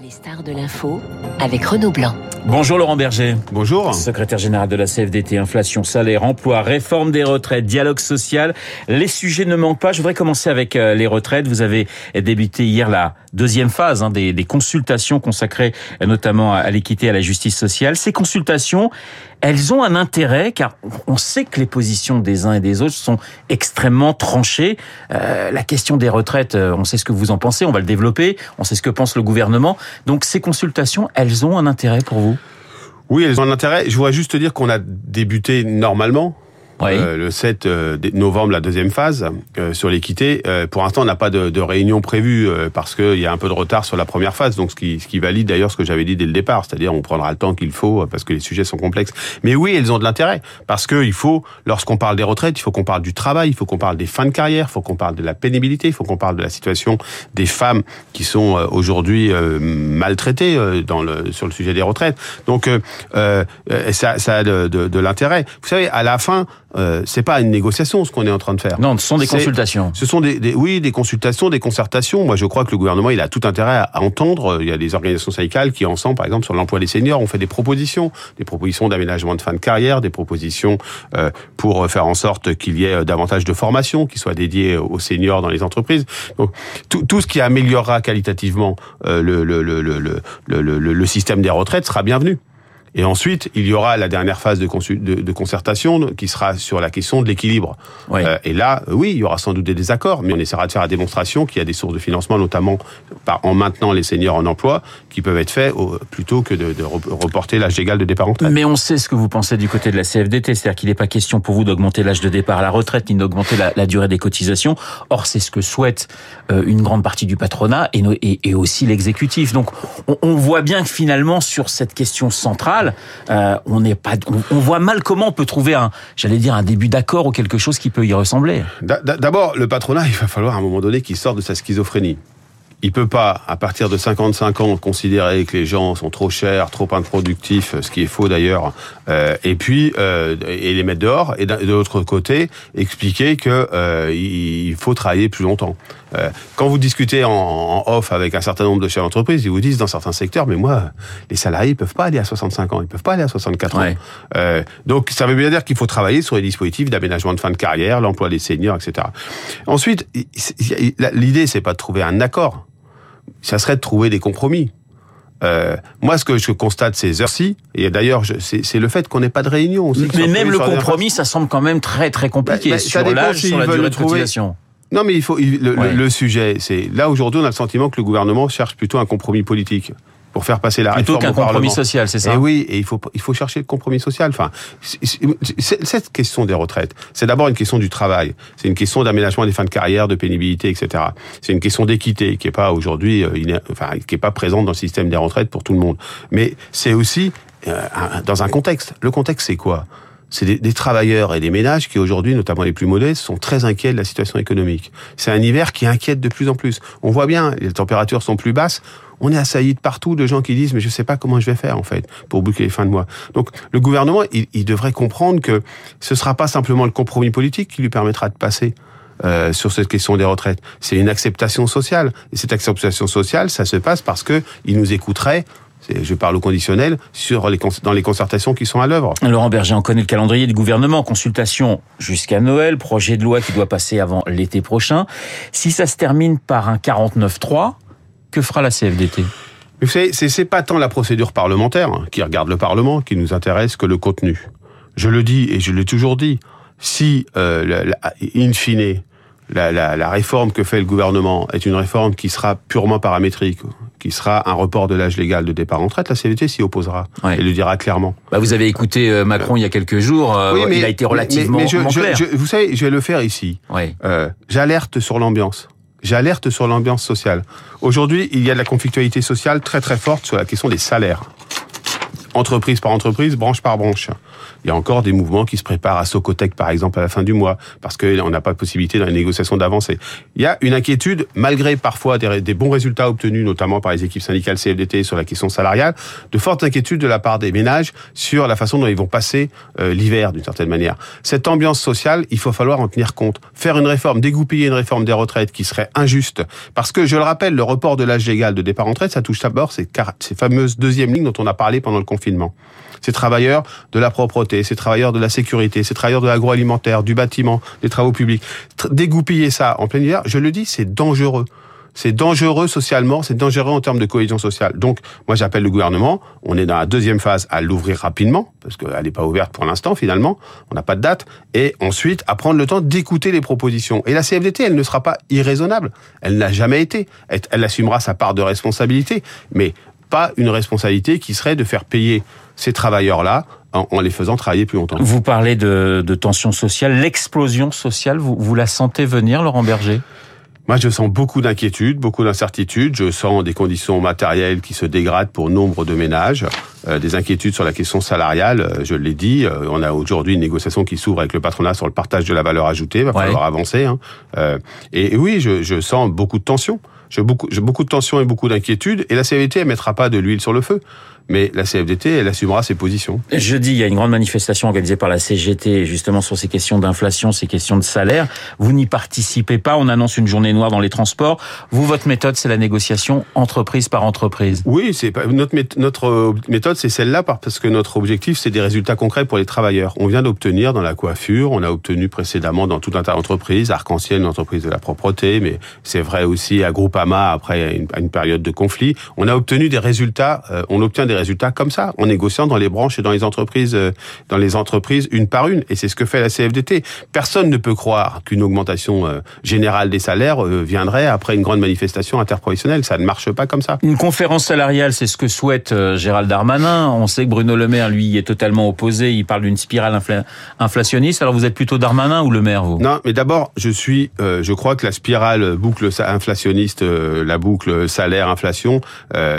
Les stars de l'info avec Renaud Blanc. Bonjour Laurent Berger. Bonjour. Secrétaire général de la CFDT, inflation, salaire, emploi, réforme des retraites, dialogue social. Les sujets ne manquent pas. Je voudrais commencer avec euh, les retraites. Vous avez débuté hier la deuxième phase hein, des, des, consultations consacrées euh, notamment à l'équité et à la justice sociale. Ces consultations, elles ont un intérêt car on sait que les positions des uns et des autres sont extrêmement tranchées. Euh, la question des retraites, euh, on sait ce que vous en pensez, on va le développer, on sait ce que pense le gouvernement. Donc ces consultations, elles ont un intérêt pour vous? Oui, elles ont un intérêt. Je voudrais juste te dire qu'on a débuté normalement euh, le 7 euh, novembre, la deuxième phase euh, sur l'équité. Euh, pour l'instant, on n'a pas de, de, réunion prévue parce qu'il y a un peu de retard sur la première phase, donc ce qui, ce qui valide d'ailleurs ce que j'avais dit dès le départ, c'est-à-dire on prendra le temps qu'il faut parce que les sujets sont complexes. Mais oui, elles ont de l'intérêt parce que il faut, lorsqu'on parle des retraites, il faut qu'on parle du travail, il faut qu'on parle des fins de carrière, il faut qu'on parle de la pénibilité, il faut qu'on parle de la situation des femmes qui sont aujourd'hui maltraitées dans le, sur le sujet des retraites. Donc ça, ça a de, de l'intérêt. Vous savez, à la fin, euh, c'est pas une négociation ce qu'on est en train de faire. Non, ce sont des consultations. Ce sont des, des, oui des consultations, des concertations. Moi, je crois que le gouvernement il a tout intérêt à, à, entendre. Il y a des organisations syndicales qui ensemble, par exemple sur l'emploi des seniors, ont fait des propositions, des propositions d'aménagement de fin de carrière, des propositions euh, pour faire en sorte qu'il y ait davantage de formation qui soit dédiée aux seniors dans les entreprises. Donc tout, tout ce qui améliorera qualitativement euh, le, le, le, le, le, le système des retraites sera bienvenu. Et ensuite, il y aura la dernière phase de, de, de concertation qui sera sur la question de l'équilibre. Oui. Euh, et là, oui, il y aura sans doute des désaccords, mais on essaiera de faire la démonstration qu'il y a des sources de financement, notamment par, en maintenant les seniors en emploi, qui peuvent être faits au, plutôt que de, de reporter l'âge légal de départ en retraite. Mais on sait ce que vous pensez du côté de la CFDT, c'est-à-dire qu'il n'est pas question pour vous d'augmenter l'âge de départ à la retraite, ni d'augmenter la, la, durée des cotisations. Or, c'est ce que souhaite euh, une grande partie du patronat et, et, et aussi l'exécutif. Donc, on, on voit bien que finalement, sur cette question centrale, euh, on n'est pas, on, voit mal comment on peut trouver un, j'allais dire un début d'accord ou quelque chose qui peut y ressembler. D'abord, le patronat, il va falloir à un moment donné qu'il sorte de sa schizophrénie. Il peut pas, à partir de 55 ans, considérer que les gens sont trop chers, trop improductifs, ce qui est faux d'ailleurs, euh, et puis euh, les mettre dehors. Et de l'autre côté, expliquer que euh, il faut travailler plus longtemps. Euh, quand vous discutez en, en, off avec un certain nombre de chefs d'entreprise, ils vous disent dans certains secteurs, mais moi, les salariés peuvent pas aller à 65 ans, ils peuvent pas aller à 64 ouais. ans. Euh, donc ça veut bien dire qu'il faut travailler sur les dispositifs d'aménagement de fin de carrière, l'emploi des seniors, etc. Ensuite, l'idée c'est pas de trouver un accord ça serait de trouver des compromis. Euh, moi, ce que je constate ces heures-ci, et d'ailleurs, c'est le fait qu'on n'ait pas de réunion. Aussi, mais même le compromis, ça semble quand même très très compliqué bah, bah, sur l'âge, sur la durée de cotisation. Non, mais il faut il, le, ouais. le, sujet, c'est là aujourd'hui, on a le sentiment que le gouvernement cherche plutôt un compromis politique pour faire passer la Plutôt réforme qu'un compromis social, c'est ça Et oui, et il faut il faut chercher le compromis social. Enfin, cette question des retraites, c'est d'abord une question du travail, c'est une question d'aménagement des fins de carrière, de pénibilité, etc. C'est une question d'équité qui est pas aujourd'hui, enfin, qui est pas présente dans le système des retraites pour tout le monde. Mais c'est aussi euh, dans un contexte. Le contexte, c'est quoi? C'est des, des, travailleurs et des ménages qui aujourd'hui, notamment les plus modestes, sont très inquiets de la situation économique. C'est un hiver qui inquiète de plus en plus. On voit bien, les températures sont plus basses. On est assailli de partout de gens qui disent mais je sais pas comment je vais faire en fait pour boucler les fins de mois. Donc le gouvernement, il, il devrait comprendre que ce sera pas simplement le compromis politique qui lui permettra de passer. Euh, sur cette question des retraites, c'est une acceptation sociale. Et cette acceptation sociale, ça se passe parce que il nous écouterait je parle au conditionnel, sur les, dans les concertations qui sont à l'œuvre. Laurent Berger, on connaît le calendrier du gouvernement, consultation jusqu'à Noël, projet de loi qui doit passer avant l'été prochain. Si ça se termine par un 49-3, que fera la CFDT Vous savez, c'est pas tant la procédure parlementaire hein, qui regarde le Parlement qui nous intéresse que le contenu. Je le dis et je l'ai toujours dit, si, euh, la, la, in fine, la, réforme que fait le gouvernement est une réforme qui sera purement paramétrique, qui sera un report de l'âge légal de départ en retraite, la CVT s'y opposera ouais. et le dira clairement. Bah vous avez écouté euh, Macron il y a quelques jours, euh, oui, mais, il a été relativement mais, mais je, clair. Je, je, vous savez, je vais le faire ici. Oui. Euh, J'alerte sur l'ambiance. J'alerte sur l'ambiance sociale. Aujourd'hui, il y a de la conflictualité sociale très très forte sur la question des salaires entreprise par entreprise, branche par branche. Il y a encore des mouvements qui se préparent à Socotec, par exemple, à la fin du mois, parce qu'on n'a pas de possibilité dans les négociations d'avancer. Il y a une inquiétude, malgré parfois des, bons résultats obtenus, notamment par les équipes syndicales CFDT sur la question salariale, de fortes inquiétudes de la part des ménages sur la façon dont ils vont passer euh, l'hiver, d'une certaine manière. Cette ambiance sociale, il faut falloir en tenir compte. Faire une réforme, dégoupiller une réforme des retraites qui serait injuste, parce que, je le rappelle, le report de l'âge légal de départ en retraite, ça touche d'abord ces, ces fameuses deuxième lignes dont on a parlé pendant le confinement. Ces travailleurs de la propreté, ces travailleurs de la sécurité, ces travailleurs de l'agroalimentaire, du bâtiment, des travaux publics. Dégoupiller ça en plein hiver, je le dis, c'est dangereux. C'est dangereux socialement, c'est dangereux en termes de cohésion sociale. Donc, moi, j'appelle le gouvernement. On est dans la deuxième phase à l'ouvrir rapidement, parce qu'elle n'est pas ouverte pour l'instant, finalement. On n'a pas de date. Et ensuite, à prendre le temps d'écouter les propositions. Et la CFDT, elle ne sera pas irraisonnable. Elle n'a jamais été. Elle assumera sa part de responsabilité. Mais pas une responsabilité qui serait de faire payer ces travailleurs-là en, les faisant travailler plus longtemps. Vous parlez de, de tension sociale, l'explosion sociale, vous, vous la sentez venir, Laurent Berger? Moi, je sens beaucoup d'inquiétude, beaucoup d'incertitude. Je sens des conditions matérielles qui se dégradent pour nombre de ménages, euh, des inquiétudes sur la question salariale. Euh, je l'ai dit, euh, on a aujourd'hui une négociation qui s'ouvre avec le patronat sur le partage de la valeur ajoutée. Il va falloir avancer. Hein. et, et, oui, je, je sens beaucoup de tensions. J'ai beaucoup, beaucoup de tensions et beaucoup d'inquiétudes. Et la CVT, elle mettra pas de l'huile sur le feu mais la CFDT, elle assumera ses positions. Jeudi, il y a une grande manifestation organisée par la CGT, justement sur ces questions d'inflation, ces questions de salaire. Vous n'y participez pas, on annonce une journée noire dans les transports. Vous, votre méthode, c'est la négociation entreprise par entreprise. Oui, c'est notre, notre méthode, c'est celle-là, parce que notre objectif, c'est des résultats concrets pour les travailleurs. On vient d'obtenir dans la coiffure, on a obtenu précédemment dans tout un tas d'entreprises, Arc-en-Ciel, une entreprise de la propreté, mais c'est vrai aussi à Groupama après une, une, période de conflit. On a obtenu des résultats, euh, on obtient des résultats comme ça, en négociant dans les branches et dans les entreprises, euh, dans les entreprises une par une. Et c'est ce que fait la CFDT. Personne ne peut croire qu'une augmentation euh, générale des salaires euh, viendrait après une grande manifestation interprofessionnelle. Ça ne marche pas comme ça. Une conférence salariale, c'est ce que souhaite Gérald Darmanin. On sait que Bruno Le Maire, lui, est totalement opposé. Il parle d'une spirale inflationniste. Alors vous êtes plutôt Darmanin ou Le Maire, vous? Non, mais d'abord, je suis, je crois que la spirale boucle inflationniste, la boucle salaire-inflation,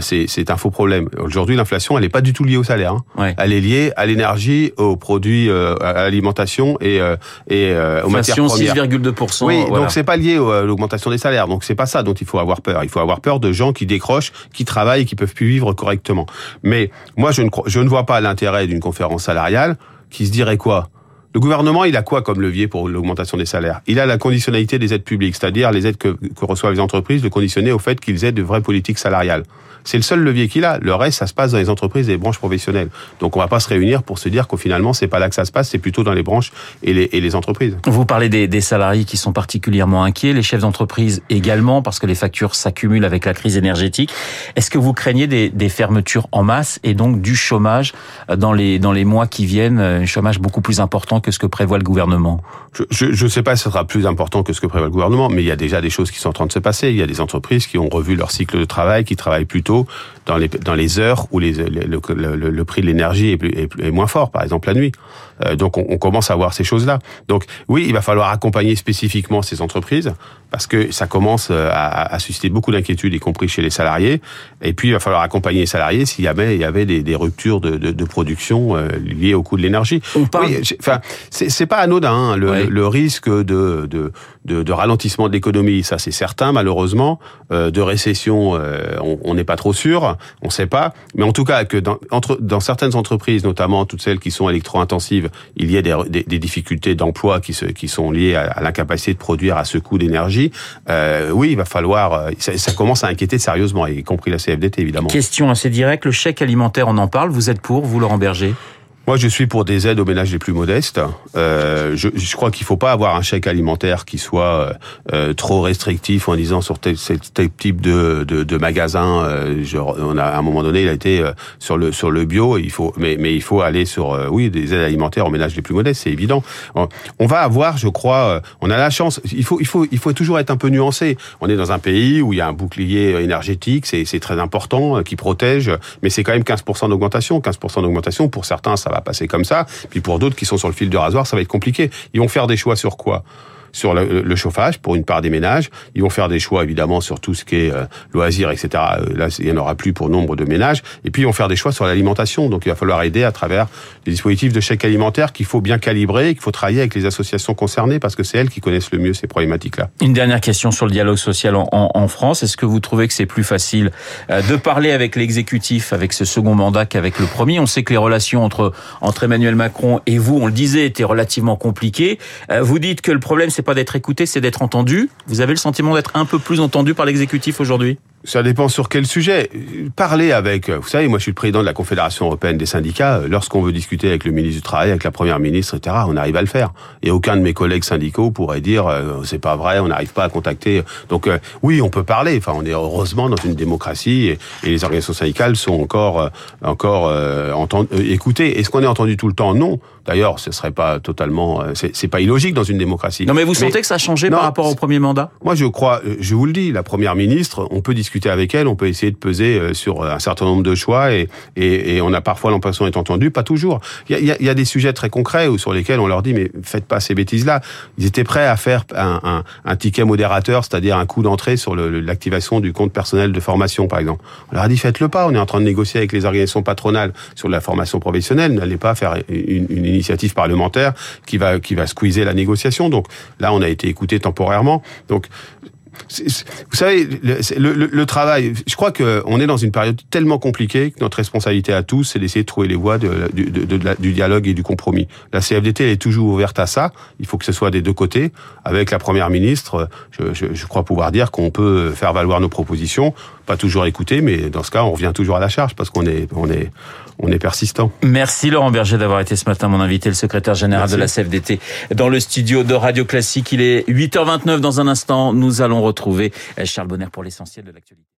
c'est un faux problème. Aujourd'hui, l'inflation, elle n'est pas du tout liée au salaire. Hein. Elle est liée à l'énergie, aux produits, euh, à l'alimentation et, euh, et euh, aux matières premières. 6,2%. Oui, donc c'est pas lié à l'augmentation des salaires. Donc c'est pas ça dont il faut avoir peur. Il faut avoir peur de gens qui décrochent, qui travaillent et qui peuvent plus vivre correctement. Mais moi, je ne, je ne vois pas l'intérêt d'une conférence salariale qui se dirait quoi? Le gouvernement, il a quoi comme levier pour l'augmentation des salaires? Il a la conditionnalité des aides publiques, c'est-à-dire les aides que, que, reçoivent les entreprises, le conditionner au fait qu'ils aient de vraies politiques salariales. C'est le seul levier qu'il a. Le reste, ça se passe dans les entreprises et les branches professionnelles. Donc on va pas se réunir pour se dire qu'au finalement, c'est pas là que ça se passe, c'est plutôt dans les branches et les, et les entreprises. Vous parlez des, des, salariés qui sont particulièrement inquiets, les chefs d'entreprise également, parce que les factures s'accumulent avec la crise énergétique. Est-ce que vous craignez des, des, fermetures en masse et donc du chômage dans les, dans les mois qui viennent, un chômage beaucoup plus important que ce que prévoit le gouvernement? Je ne sais pas si ce sera plus important que ce que prévoit le gouvernement, mais il y a déjà des choses qui sont en train de se passer. Il y a des entreprises qui ont revu leur cycle de travail, qui travaillent plus tôt dans les, heures où le, prix de l'énergie est, est, est, moins fort, par exemple la nuit. Euh, donc on, on, commence à voir ces choses-là. Donc oui, il va falloir accompagner spécifiquement ces entreprises parce que ça commence euh, à, à susciter beaucoup d'inquiétudes, y compris chez les salariés. Et puis il va falloir accompagner les salariés s'il y avait, il y avait des, des ruptures de, de, de, production euh, liées au coût de l'énergie. Oui, enfin, c'est pas anodin hein, le, oui. le, risque de, de, de, ralentissement de l'économie, ça c'est certain malheureusement. Euh, de récession, euh, on n'est pas trop sûr, on ne sait pas. Mais en tout cas que dans, entre, dans certaines entreprises, notamment toutes celles qui sont électro-intensives, il y a des, difficultés d'emploi qui, sont liées à, l'incapacité de produire à ce coût d'énergie. Euh, oui, il va falloir. Ça, ça, commence à inquiéter sérieusement, y compris la CFDT évidemment. Question assez directe. Le chèque alimentaire, on en parle. Vous êtes pour, vous Laurent Berger? Moi, je suis pour des aides aux ménages les plus modestes. Euh, je, je, crois qu'il faut pas avoir un chèque alimentaire qui soit euh, trop restrictif en disant sur tel, tel type de, de, de magasin. Euh, genre, on a à un moment donné, il a été euh, sur le sur le bio. Il faut, mais mais il faut aller sur euh, oui des aides alimentaires aux ménages les plus modestes. C'est évident. On va avoir, je crois, on a la chance. Il faut il faut il faut toujours être un peu nuancé. On est dans un pays où il y a un bouclier énergétique, c'est très important, qui protège, mais c'est quand même 15% d'augmentation. 15% d'augmentation pour certains, ça va passer comme ça. Puis pour d'autres qui sont sur le fil de rasoir, ça va être compliqué. Ils vont faire des choix sur quoi? Sur le, chauffage pour une part des ménages. Ils vont faire des choix évidemment sur tout ce qui est euh, loisirs, etc. Euh, là, il n'y en aura plus pour nombre de ménages. Et puis ils vont faire des choix sur l'alimentation. Donc il va falloir aider à travers des dispositifs de chèque alimentaire qu'il faut bien calibrer, qu'il faut travailler avec les associations concernées parce que c'est elles qui connaissent le mieux ces problématiques-là. Une dernière question sur le dialogue social en, en, France. Est-ce que vous trouvez que c'est plus facile euh, de parler avec l'exécutif, avec ce second mandat qu'avec le premier? On sait que les relations entre entre Emmanuel Macron et vous, on le disait, étaient relativement compliquées. Vous dites que le problème c'est pas d'être écouté, c'est d'être entendu. Vous avez le sentiment d'être un peu plus entendu par l'exécutif aujourd'hui? Ça dépend sur quel sujet. Parler avec, vous savez, moi je suis le président de la Confédération européenne des syndicats. Lorsqu'on veut discuter avec le ministre du Travail, avec la première ministre, etc., on arrive à le faire. Et aucun de mes collègues syndicaux pourrait dire euh, c'est pas vrai, on n'arrive pas à contacter. Donc euh, oui, on peut parler. Enfin, on est heureusement dans une démocratie et, et les organisations syndicales sont encore euh, encore euh, écoutées. Est-ce qu'on est entendu tout le temps? Non. D'ailleurs, ce serait pas totalement, c'est pas illogique dans une démocratie. Non, mais vous mais, sentez que ça a changé non, par rapport au premier mandat? Moi, je crois, je vous le dis, la première ministre, on peut discuter avec elle, on peut essayer de peser sur un certain nombre de choix et, on a parfois l'impression d'être entendu, pas toujours. Il y a, des sujets très concrets sur lesquels on leur dit mais faites pas ces bêtises-là. Ils étaient prêts à faire un, ticket modérateur, c'est-à-dire un coût d'entrée sur l'activation du compte personnel de formation, par exemple. On leur a dit faites-le pas. On est en train de négocier avec les organisations patronales sur la formation professionnelle. N'allez pas faire une, une, initiative parlementaire qui va qui va squeezer la négociation. Donc là, on a été écouté temporairement. Donc vous savez, le, le, le, travail, je crois qu'on est dans une période tellement compliquée que notre responsabilité à tous, c'est d'essayer de trouver les voies de, de, de, du dialogue et du compromis. La CFDT elle est toujours ouverte à ça. Il faut que ce soit des deux côtés. Avec la Première ministre, je, je, je crois pouvoir dire qu'on peut faire valoir nos propositions, pas toujours écouter, mais dans ce cas, on revient toujours à la charge parce qu'on est, on est, on est persistant. Merci Laurent Berger d'avoir été ce matin mon invité, le secrétaire général Merci. de la CFDT, dans le studio de Radio Classique. Il est 8h29 dans un instant. Nous allons retrouver Charles Bonner pour l'essentiel de l'actualité.